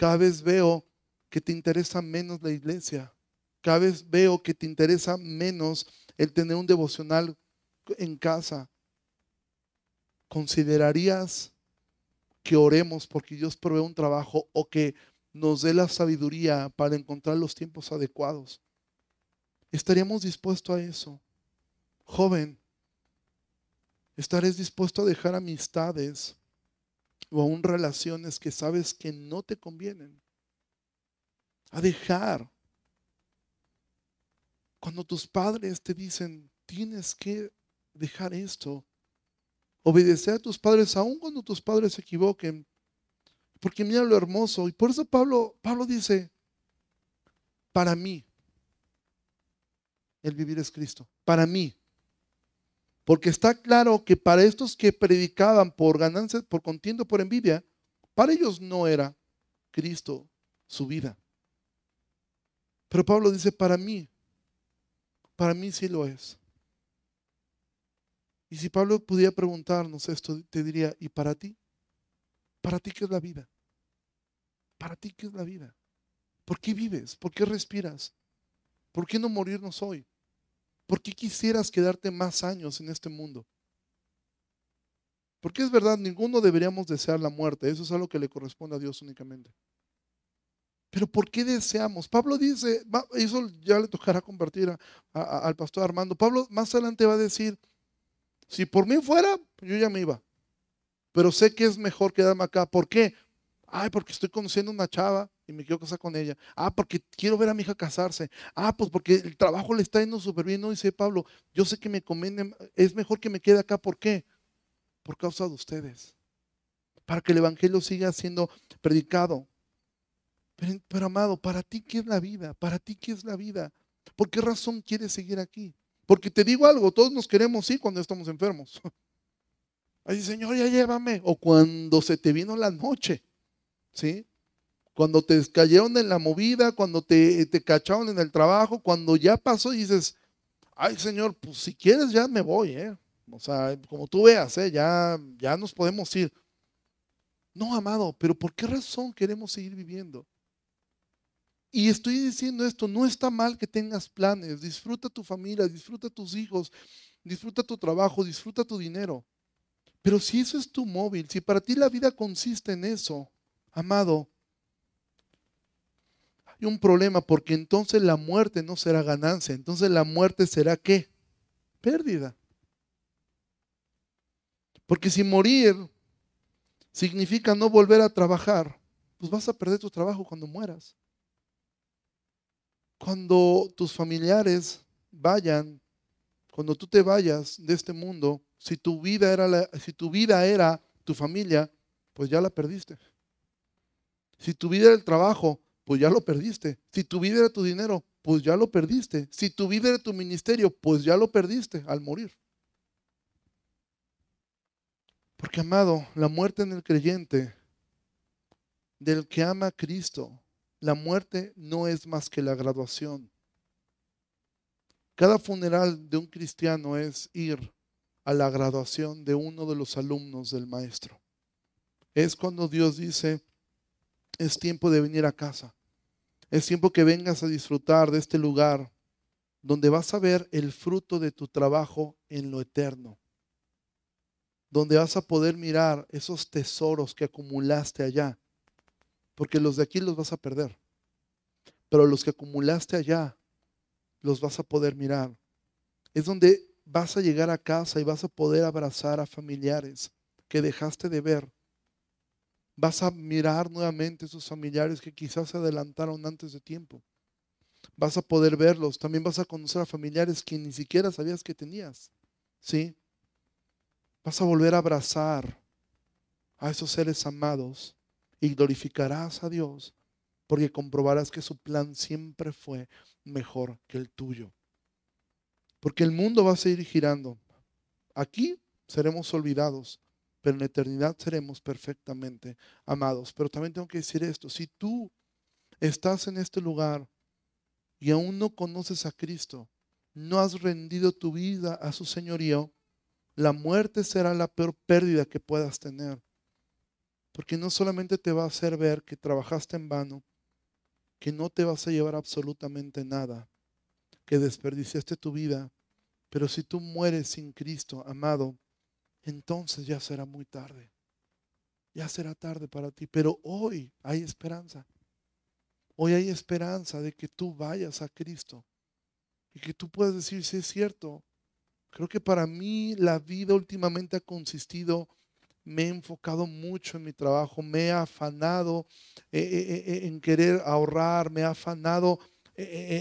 Cada vez veo que te interesa menos la iglesia. Cada vez veo que te interesa menos el tener un devocional en casa. ¿Considerarías que oremos porque Dios provee un trabajo o que nos dé la sabiduría para encontrar los tiempos adecuados. ¿Estaríamos dispuestos a eso? Joven, ¿estarías dispuesto a dejar amistades o aún relaciones que sabes que no te convienen? A dejar. Cuando tus padres te dicen, tienes que dejar esto, Obedecer a tus padres aun cuando tus padres se equivoquen. Porque mira lo hermoso. Y por eso Pablo, Pablo dice, para mí, el vivir es Cristo. Para mí. Porque está claro que para estos que predicaban por ganancia, por contiendo, por envidia, para ellos no era Cristo su vida. Pero Pablo dice, para mí, para mí sí lo es. Y si Pablo pudiera preguntarnos esto, te diría, ¿y para ti? ¿Para ti qué es la vida? ¿Para ti qué es la vida? ¿Por qué vives? ¿Por qué respiras? ¿Por qué no morirnos hoy? ¿Por qué quisieras quedarte más años en este mundo? Porque es verdad, ninguno deberíamos desear la muerte, eso es algo que le corresponde a Dios únicamente. Pero ¿por qué deseamos? Pablo dice, eso ya le tocará compartir al pastor Armando. Pablo más adelante va a decir, si por mí fuera, yo ya me iba. Pero sé que es mejor quedarme acá. ¿Por qué? Ay, porque estoy conociendo una chava y me quiero casar con ella. Ah, porque quiero ver a mi hija casarse. Ah, pues porque el trabajo le está yendo súper bien. No dice Pablo, yo sé que me conviene, es mejor que me quede acá. ¿Por qué? Por causa de ustedes. Para que el Evangelio siga siendo predicado. Pero, amado, para ti, ¿qué es la vida? Para ti, ¿qué es la vida? ¿Por qué razón quieres seguir aquí? Porque te digo algo, todos nos queremos ir cuando estamos enfermos. (laughs) Ay, Señor, ya llévame. O cuando se te vino la noche, ¿sí? Cuando te cayeron en la movida, cuando te, te cacharon en el trabajo, cuando ya pasó y dices, ay, Señor, pues si quieres ya me voy, ¿eh? O sea, como tú veas, ¿eh? ya, ya nos podemos ir. No, amado, pero ¿por qué razón queremos seguir viviendo? Y estoy diciendo esto, no está mal que tengas planes, disfruta tu familia, disfruta tus hijos, disfruta tu trabajo, disfruta tu dinero. Pero si eso es tu móvil, si para ti la vida consiste en eso, amado, hay un problema porque entonces la muerte no será ganancia, entonces la muerte será qué? Pérdida. Porque si morir significa no volver a trabajar, pues vas a perder tu trabajo cuando mueras. Cuando tus familiares vayan, cuando tú te vayas de este mundo, si tu vida era si tu vida era tu familia, pues ya la perdiste. Si tu vida era el trabajo, pues ya lo perdiste. Si tu vida era tu dinero, pues ya lo perdiste. Si tu vida era tu ministerio, pues ya lo perdiste al morir. Porque, amado, la muerte en el creyente, del que ama a Cristo, la muerte no es más que la graduación. Cada funeral de un cristiano es ir a la graduación de uno de los alumnos del maestro. Es cuando Dios dice, es tiempo de venir a casa. Es tiempo que vengas a disfrutar de este lugar donde vas a ver el fruto de tu trabajo en lo eterno donde vas a poder mirar esos tesoros que acumulaste allá, porque los de aquí los vas a perder, pero los que acumulaste allá los vas a poder mirar. Es donde vas a llegar a casa y vas a poder abrazar a familiares que dejaste de ver. Vas a mirar nuevamente esos familiares que quizás se adelantaron antes de tiempo. Vas a poder verlos. También vas a conocer a familiares que ni siquiera sabías que tenías. ¿Sí? Vas a volver a abrazar a esos seres amados y glorificarás a Dios porque comprobarás que su plan siempre fue mejor que el tuyo. Porque el mundo va a seguir girando. Aquí seremos olvidados, pero en la eternidad seremos perfectamente amados. Pero también tengo que decir esto, si tú estás en este lugar y aún no conoces a Cristo, no has rendido tu vida a su señorío, la muerte será la peor pérdida que puedas tener. Porque no solamente te va a hacer ver que trabajaste en vano, que no te vas a llevar absolutamente nada, que desperdiciaste tu vida, pero si tú mueres sin Cristo, amado, entonces ya será muy tarde. Ya será tarde para ti, pero hoy hay esperanza. Hoy hay esperanza de que tú vayas a Cristo y que tú puedas decir, si es cierto, Creo que para mí la vida últimamente ha consistido, me he enfocado mucho en mi trabajo, me he afanado eh, eh, eh, en querer ahorrar, me he afanado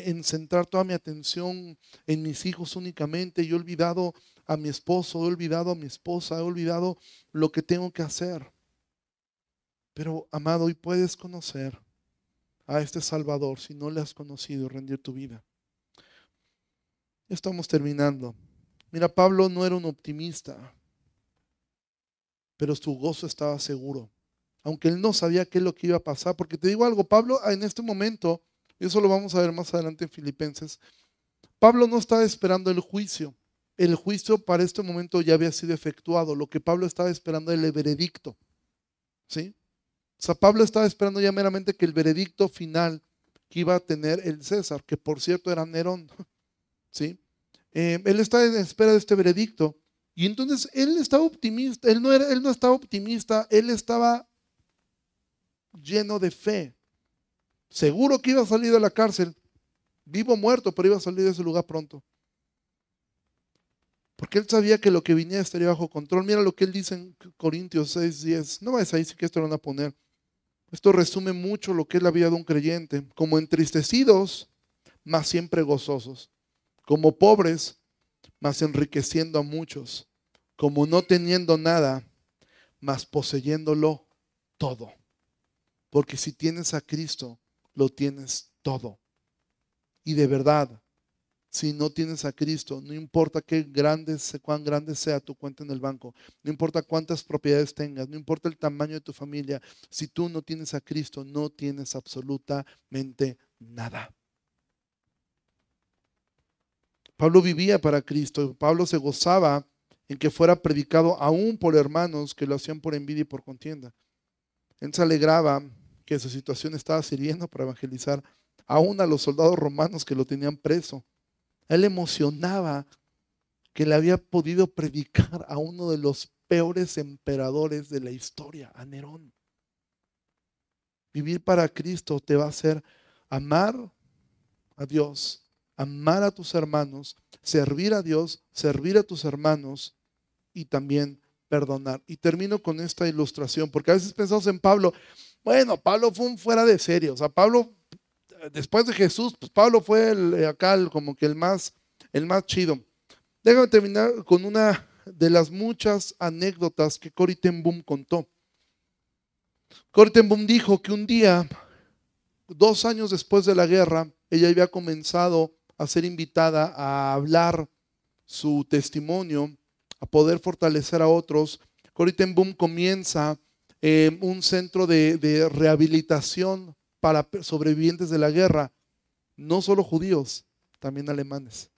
en centrar toda mi atención en mis hijos únicamente. Yo he olvidado a mi esposo, he olvidado a mi esposa, he olvidado lo que tengo que hacer. Pero, amado, hoy puedes conocer a este Salvador si no le has conocido, rendir tu vida. Estamos terminando. Mira, Pablo no era un optimista, pero su gozo estaba seguro. Aunque él no sabía qué es lo que iba a pasar, porque te digo algo, Pablo en este momento, y eso lo vamos a ver más adelante en Filipenses, Pablo no estaba esperando el juicio. El juicio para este momento ya había sido efectuado. Lo que Pablo estaba esperando era el veredicto. ¿Sí? O sea, Pablo estaba esperando ya meramente que el veredicto final que iba a tener el César, que por cierto era Nerón. (laughs) ¿Sí? Eh, él está en espera de este veredicto. Y entonces él estaba optimista, él no, era, él no estaba optimista, él estaba lleno de fe. Seguro que iba a salir de la cárcel, vivo o muerto, pero iba a salir de ese lugar pronto. Porque él sabía que lo que viniera estaría bajo control. Mira lo que él dice en Corintios 6, 10. No vayas ahí, sí que esto lo van a poner. Esto resume mucho lo que es la vida de un creyente. Como entristecidos, mas siempre gozosos como pobres, mas enriqueciendo a muchos, como no teniendo nada, mas poseyéndolo todo. Porque si tienes a Cristo, lo tienes todo. Y de verdad, si no tienes a Cristo, no importa qué grande, cuán grande sea tu cuenta en el banco, no importa cuántas propiedades tengas, no importa el tamaño de tu familia, si tú no tienes a Cristo, no tienes absolutamente nada. Pablo vivía para Cristo, Pablo se gozaba en que fuera predicado aún por hermanos que lo hacían por envidia y por contienda. Él se alegraba que su situación estaba sirviendo para evangelizar aún a los soldados romanos que lo tenían preso. él emocionaba que le había podido predicar a uno de los peores emperadores de la historia, a Nerón. Vivir para Cristo te va a hacer amar a Dios, amar a tus hermanos, servir a Dios, servir a tus hermanos y también perdonar. Y termino con esta ilustración, porque a veces pensamos en Pablo, bueno, Pablo fue fuera de serie, o sea, Pablo, después de Jesús, pues Pablo fue el, acá como que el más, el más chido. Déjame terminar con una de las muchas anécdotas que Cory ten Boom contó. Cory ten Boom dijo que un día, dos años después de la guerra, ella había comenzado a ser invitada a hablar su testimonio a poder fortalecer a otros. Corrie ten Boom comienza eh, un centro de, rehabilitación para sobrevivientes de la guerra, no solo judíos, también alemanes,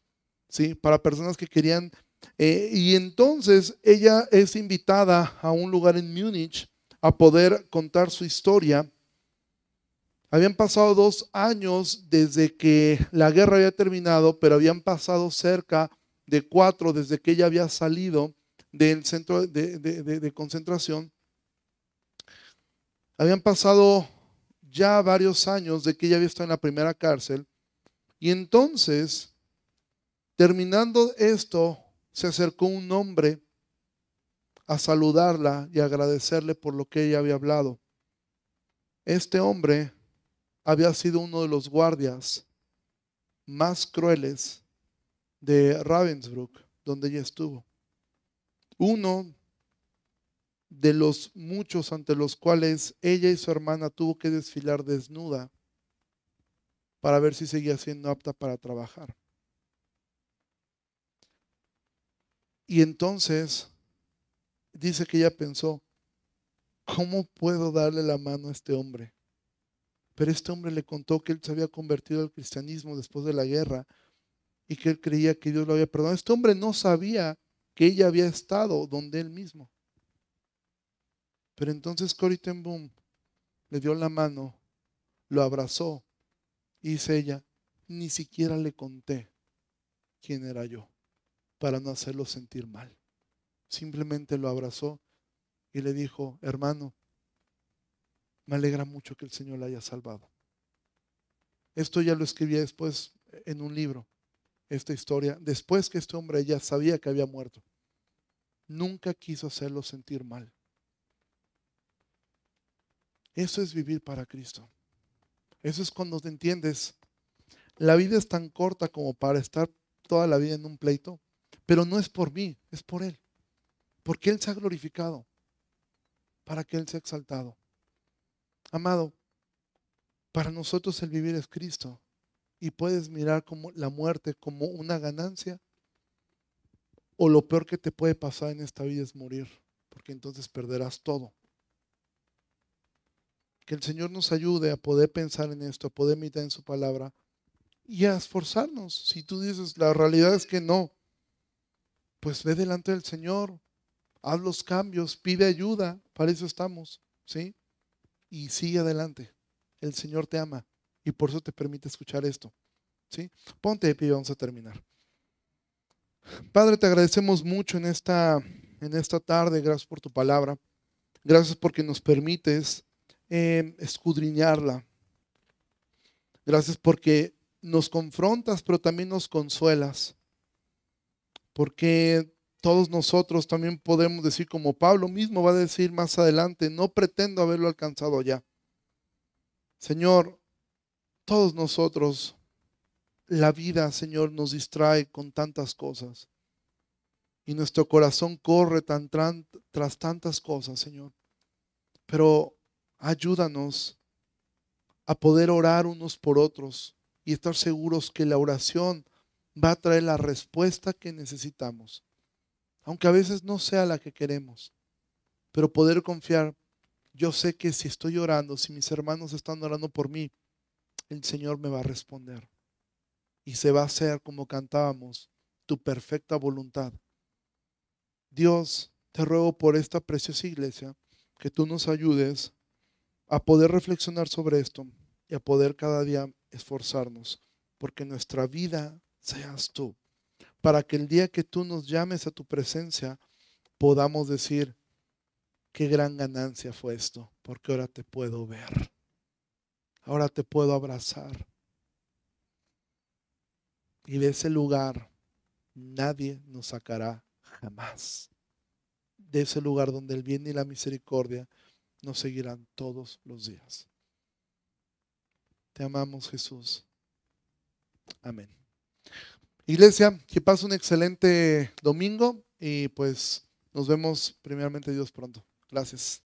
¿sí? para personas que querían. Eh, y entonces ella es invitada a un lugar en Múnich a poder contar su historia. Habían pasado dos años desde que la guerra había terminado, pero habían pasado cerca de cuatro desde que ella había salido del centro de, concentración. Habían pasado ya varios años de que ella había estado en la primera cárcel. Y entonces, terminando esto, se acercó un hombre a saludarla y agradecerle por lo que ella había hablado. Este hombre había sido uno de los guardias más crueles de Ravensbrück, donde ella estuvo. Uno de los muchos ante los cuales ella y su hermana tuvo que desfilar desnuda para ver si seguía siendo apta para trabajar. Y entonces dice que ella pensó, ¿cómo puedo darle la mano a este hombre? Pero este hombre le contó que él se había convertido al cristianismo después de la guerra y que él creía que Dios lo había perdonado. Este hombre no sabía que ella había estado donde él mismo. Pero entonces Cory le dio la mano, lo abrazó y dice ella, ni siquiera le conté quién era yo para no hacerlo sentir mal. Simplemente lo abrazó y le dijo, hermano, me alegra mucho que el Señor la haya salvado. Esto ya lo escribí después en un libro esta historia después que este hombre ya sabía que había muerto. Nunca quiso hacerlo sentir mal. Eso es vivir para Cristo. Eso es cuando te entiendes. La vida es tan corta como para estar toda la vida en un pleito, pero no es por mí, es por Él. Porque Él se ha glorificado, para que Él sea exaltado. Amado, para nosotros el vivir es Cristo y puedes mirar como la muerte como una ganancia o lo peor que te puede pasar en esta vida es morir, porque entonces perderás todo. Que el Señor nos ayude a poder pensar en esto, a poder meditar en su palabra y a esforzarnos. Si tú dices, la realidad es que no, pues ve delante del Señor, haz los cambios, pide ayuda, para eso estamos, ¿sí? Y sigue adelante. El Señor te ama. Y por eso te permite escuchar esto. ¿sí? Ponte de pie y vamos a terminar. Padre, te agradecemos mucho en esta, en esta tarde. Gracias por tu palabra. Gracias porque nos permites escudriñarla. Gracias porque nos confrontas, pero también nos consuelas. Porque todos nosotros también podemos decir, como Pablo mismo va a decir más adelante, no pretendo haberlo alcanzado ya. Señor, todos nosotros, la vida, Señor, nos distrae con tantas cosas. Y nuestro corazón corre tan, tras tantas cosas, Señor. Pero ayúdanos a poder orar unos por otros y estar seguros que la oración va a traer la respuesta que necesitamos, aunque a veces no sea la que queremos, pero poder confiar. Yo sé que si estoy orando, si mis hermanos están orando por mí, el Señor me va a responder. Y se va a hacer como cantábamos, tu perfecta voluntad. Dios, te ruego por esta preciosa iglesia que tú nos ayudes a poder reflexionar sobre esto y a poder cada día esforzarnos, porque nuestra vida seas tú, para que el día que tú nos llames a tu presencia podamos decir, qué gran ganancia fue esto, porque ahora te puedo ver, ahora te puedo abrazar. Y de ese lugar nadie nos sacará jamás. De ese lugar donde el bien y la misericordia nos seguirán todos los días. Te amamos Jesús. Amén. Iglesia, que pase un excelente domingo y pues nos vemos primeramente Dios pronto. Gracias.